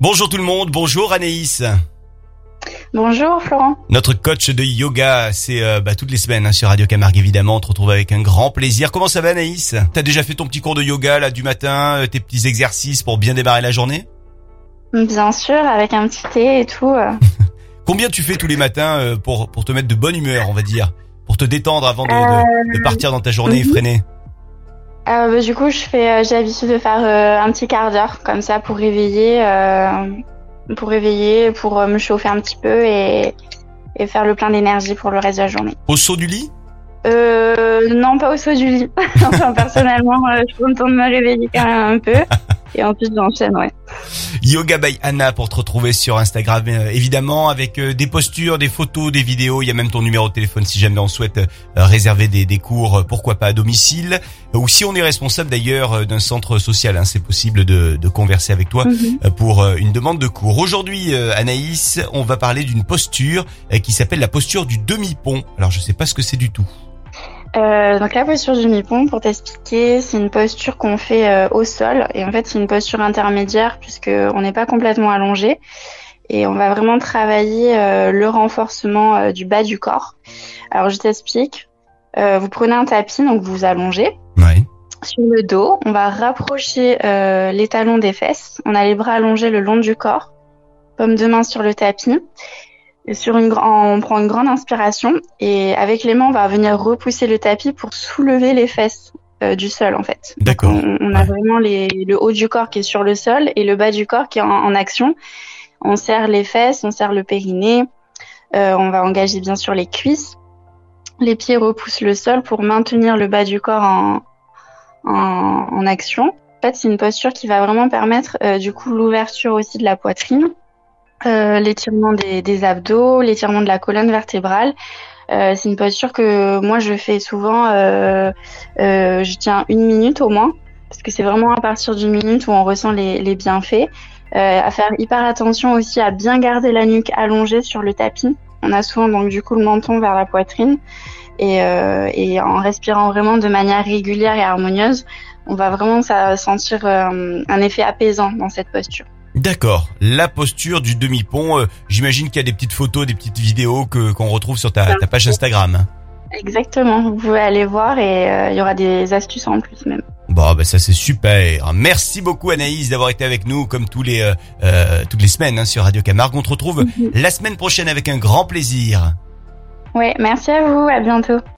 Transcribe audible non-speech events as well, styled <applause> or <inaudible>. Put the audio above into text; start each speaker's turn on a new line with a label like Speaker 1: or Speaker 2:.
Speaker 1: Bonjour tout le monde, bonjour Anaïs.
Speaker 2: Bonjour Florent.
Speaker 1: Notre coach de yoga, c'est euh, bah, toutes les semaines hein, sur Radio Camargue évidemment. On te retrouve avec un grand plaisir. Comment ça va Anaïs? T'as déjà fait ton petit cours de yoga là du matin, euh, tes petits exercices pour bien démarrer la journée?
Speaker 2: Bien sûr, avec un petit thé et tout. euh. <laughs>
Speaker 1: Combien tu fais tous les matins pour pour te mettre de bonne humeur, on va dire, pour te détendre avant de, de- de partir dans ta journée effrénée?
Speaker 2: Euh, bah, du coup, je fais, euh, j'ai l'habitude de faire euh, un petit quart d'heure comme ça pour réveiller, pour réveiller, pour me chauffer un petit peu et, et faire le plein d'énergie pour le reste de la journée.
Speaker 1: Au saut du lit?
Speaker 2: Euh, non, pas au saut du lit. <laughs> enfin, personnellement, je le temps de me réveiller quand même un peu et ensuite j'enchaîne, ouais.
Speaker 1: Yoga by Anna pour te retrouver sur Instagram euh, évidemment avec euh, des postures, des photos, des vidéos. Il y a même ton numéro de téléphone si jamais on souhaite euh, réserver des, des cours, pourquoi pas à domicile. Ou si on est responsable d'ailleurs d'un centre social, hein, c'est possible de, de converser avec toi
Speaker 2: Mhm.
Speaker 1: pour une demande de cours. Aujourd'hui, Anaïs, on va parler d'une posture qui s'appelle la posture du demi-pont. Alors je sais pas ce que c'est du tout.
Speaker 2: Euh, donc la posture du mi-pont, pour t'expliquer, c'est une posture qu'on fait euh, au sol et en fait c'est une posture intermédiaire puisque on n'est pas complètement allongé et on va vraiment travailler euh, le renforcement euh, du bas du corps. Alors je t'explique. Euh, vous prenez un tapis, donc vous vous allongez
Speaker 1: Ouais.
Speaker 2: sur le dos. On va rapprocher euh, les talons des fesses. On a les bras allongés le long du corps, paume de main sur le tapis. Sur une, on prend une grande inspiration et avec les mains, on va venir repousser le tapis pour soulever les fesses euh, du sol en fait.
Speaker 1: D'accord.
Speaker 2: On, on a
Speaker 1: Ouais.
Speaker 2: vraiment les, le haut du corps qui est sur le sol et le bas du corps qui est en, en action. On serre les fesses, on serre le périnée. Euh, on va engager bien sûr les cuisses. Les pieds repoussent le sol pour maintenir le bas du corps en, en, en action. En fait, c'est une posture qui va vraiment permettre euh, du coup l'ouverture aussi de la poitrine, l'étirement des, des abdos, l'étirement de la colonne vertébrale. Euh, c'est une posture que moi je fais souvent. euh, euh, je tiens une minute au moins parce que c'est vraiment à partir d'une minute où on ressent les, les bienfaits. Euh, à faire hyper attention aussi à bien garder la nuque allongée sur le tapis. On a souvent donc du coup le menton vers la poitrine et, euh, et en respirant vraiment de manière régulière et harmonieuse, on va vraiment sentir euh, un effet apaisant dans cette posture.
Speaker 1: D'accord. La posture du demi-pont. euh, J'imagine qu'il y a des petites photos, des petites vidéos que qu'on retrouve sur ta, ta page Instagram.
Speaker 2: Exactement, vous pouvez aller voir et euh, il y aura des astuces en plus même.
Speaker 1: Bon, bah ça c'est super. Merci beaucoup Anaïs d'avoir été avec nous comme tous les euh, toutes les semaines hein, sur Radio Camargue. On te retrouve la semaine prochaine avec un grand plaisir.
Speaker 2: Ouais, merci à vous, à bientôt.